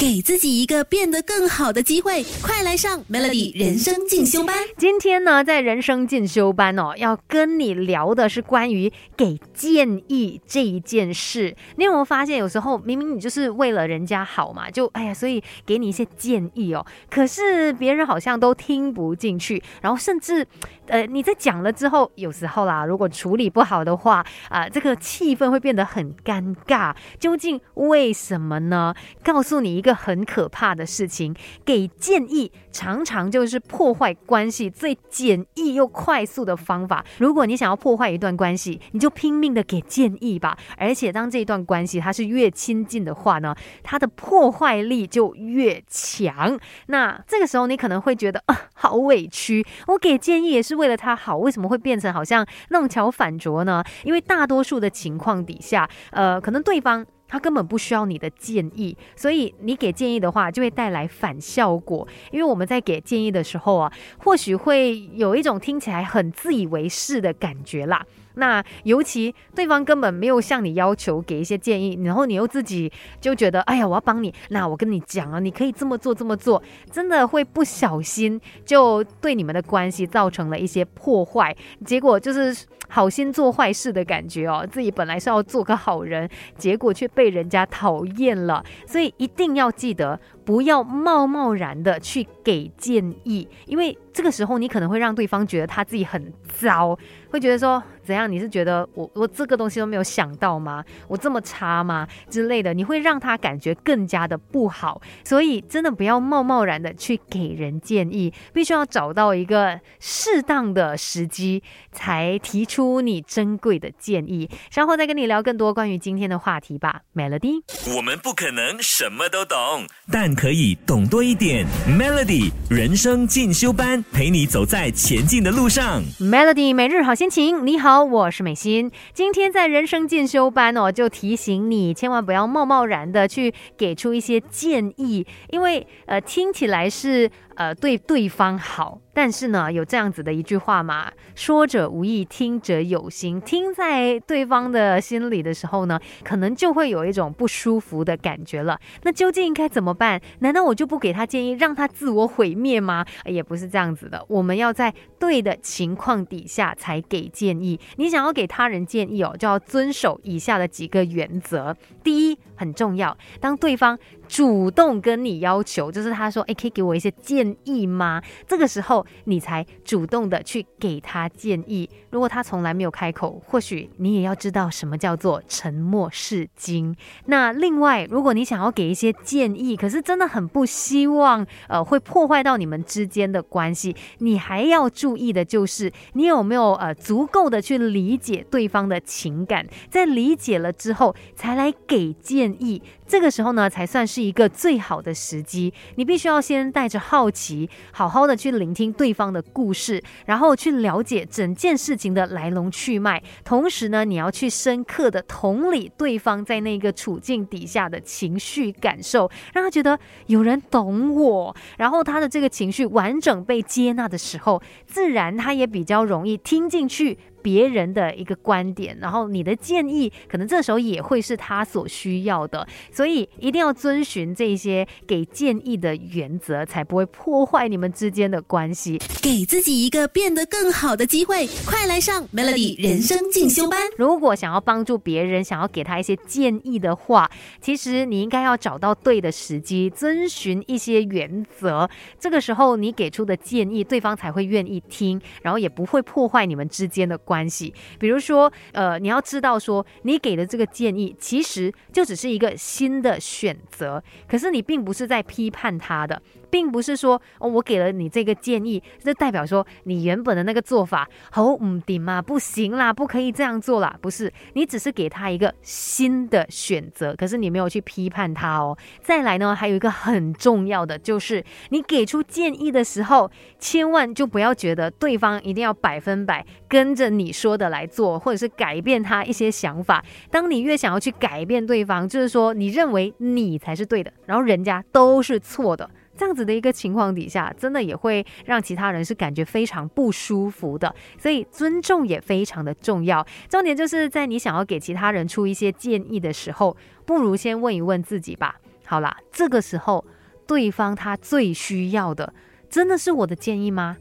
给自己一个变得更好的机会，快来上 Melody 人生进修班。今天呢，在人生进修班哦，要跟你聊的是关于给建议这一件事。你有没有发现，有时候明明你就是为了人家好嘛，就哎呀，所以给你一些建议哦，可是别人好像都听不进去，然后甚至呃你在讲了之后，有时候啦，如果处理不好的话啊，这个气氛会变得很尴尬。究竟为什么呢？告诉你一个。很可怕的事情，给建议常常就是破坏关系最简易又快速的方法。如果你想要破坏一段关系，你就拼命的给建议吧。而且当这一段关系它是越亲近的话呢，它的破坏力就越强。那这个时候你可能会觉得啊，好委屈。我给建议也是为了他好，为什么会变成好像弄巧反拙呢？因为大多数的情况底下，呃，可能对方。他根本不需要你的建议，所以你给建议的话，就会带来反效果。因为我们在给建议的时候啊，或许会有一种听起来很自以为是的感觉啦。那尤其对方根本没有向你要求给一些建议，然后你又自己就觉得，哎呀，我要帮你，那我跟你讲啊，你可以这么做，这么做，真的会不小心就对你们的关系造成了一些破坏，结果就是好心做坏事的感觉哦。自己本来是要做个好人，结果却被人家讨厌了，所以一定要记得。不要贸贸然的去给建议，因为这个时候你可能会让对方觉得他自己很糟，会觉得说怎样？你是觉得我我这个东西都没有想到吗？我这么差吗？之类的，你会让他感觉更加的不好。所以真的不要贸贸然的去给人建议，必须要找到一个适当的时机才提出你珍贵的建议。稍后再跟你聊更多关于今天的话题吧，Melody。我们不可能什么都懂，但。可以懂多一点，Melody 人生进修班陪你走在前进的路上。Melody 每日好心情，你好，我是美心。今天在人生进修班哦，就提醒你千万不要贸贸然的去给出一些建议，因为呃听起来是。呃，对对方好，但是呢，有这样子的一句话嘛，说者无意，听者者有心。听在对方的心里的时候呢，可能就会有一种不舒服的感觉了。那究竟应该怎么办？难道我就不给他建议，让他自我毁灭吗？也不是这样子的。我们要在对的情况底下才给建议。你想要给他人建议哦，就要遵守以下的几个原则。第一，很重要，当对方。主动跟你要求，就是他说：“哎，可以给我一些建议吗？”这个时候你才主动的去给他建议。如果他从来没有开口，或许你也要知道什么叫做沉默是金。那另外，如果你想要给一些建议，可是真的很不希望，呃，会破坏到你们之间的关系，你还要注意的就是你有没有呃足够的去理解对方的情感，在理解了之后才来给建意。这个时候呢，才算是一个最好的时机。你必须要先带着好奇，好好的去聆听对方的故事，然后去了解整件事情的来龙去脉。同时呢，你要去深刻的同理对方在那个处境底下的情绪感受，让他觉得有人懂我，然后他的这个情绪完整被接纳的时候，自然他也比较容易听进去。别人的一个观点，然后你的建议可能这时候也会是他所需要的，所以一定要遵循这些给建议的原则，才不会破坏你们之间的关系。给自己一个变得更好的机会，快来上 Melody 人生进修班。如果想要帮助别人，想要给他一些建议的话，其实你应该要找到对的时机，遵循一些原则。这个时候你给出的建议，对方才会愿意听，然后也不会破坏你们之间的。关系，比如说，呃，你要知道说，你给的这个建议其实就只是一个新的选择，可是你并不是在批判他的。并不是说哦，我给了你这个建议，这代表说你原本的那个做法好唔顶嘛，不行啦，不可以这样做啦。不是，你只是给他一个新的选择，可是你没有去批判他哦。再来呢，还有一个很重要的就是，你给出建议的时候，千万就不要觉得对方一定要百分百跟着你说的来做，或者是改变他一些想法。当你越想要去改变对方，就是说你认为你才是对的，然后人家都是错的。这样子的一个情况底下，真的也会让其他人是感觉非常不舒服的，所以尊重也非常的重要。重点就是在你想要给其他人出一些建议的时候，不如先问一问自己吧。好啦，这个时候对方他最需要的，真的是我的建议吗？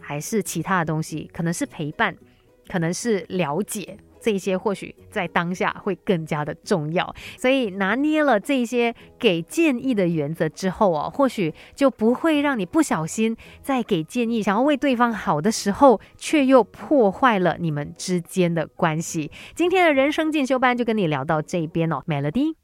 还是其他的东西？可能是陪伴，可能是了解。这些或许在当下会更加的重要，所以拿捏了这些给建议的原则之后哦，或许就不会让你不小心在给建议、想要为对方好的时候，却又破坏了你们之间的关系。今天的人生进修班就跟你聊到这边哦，Melody。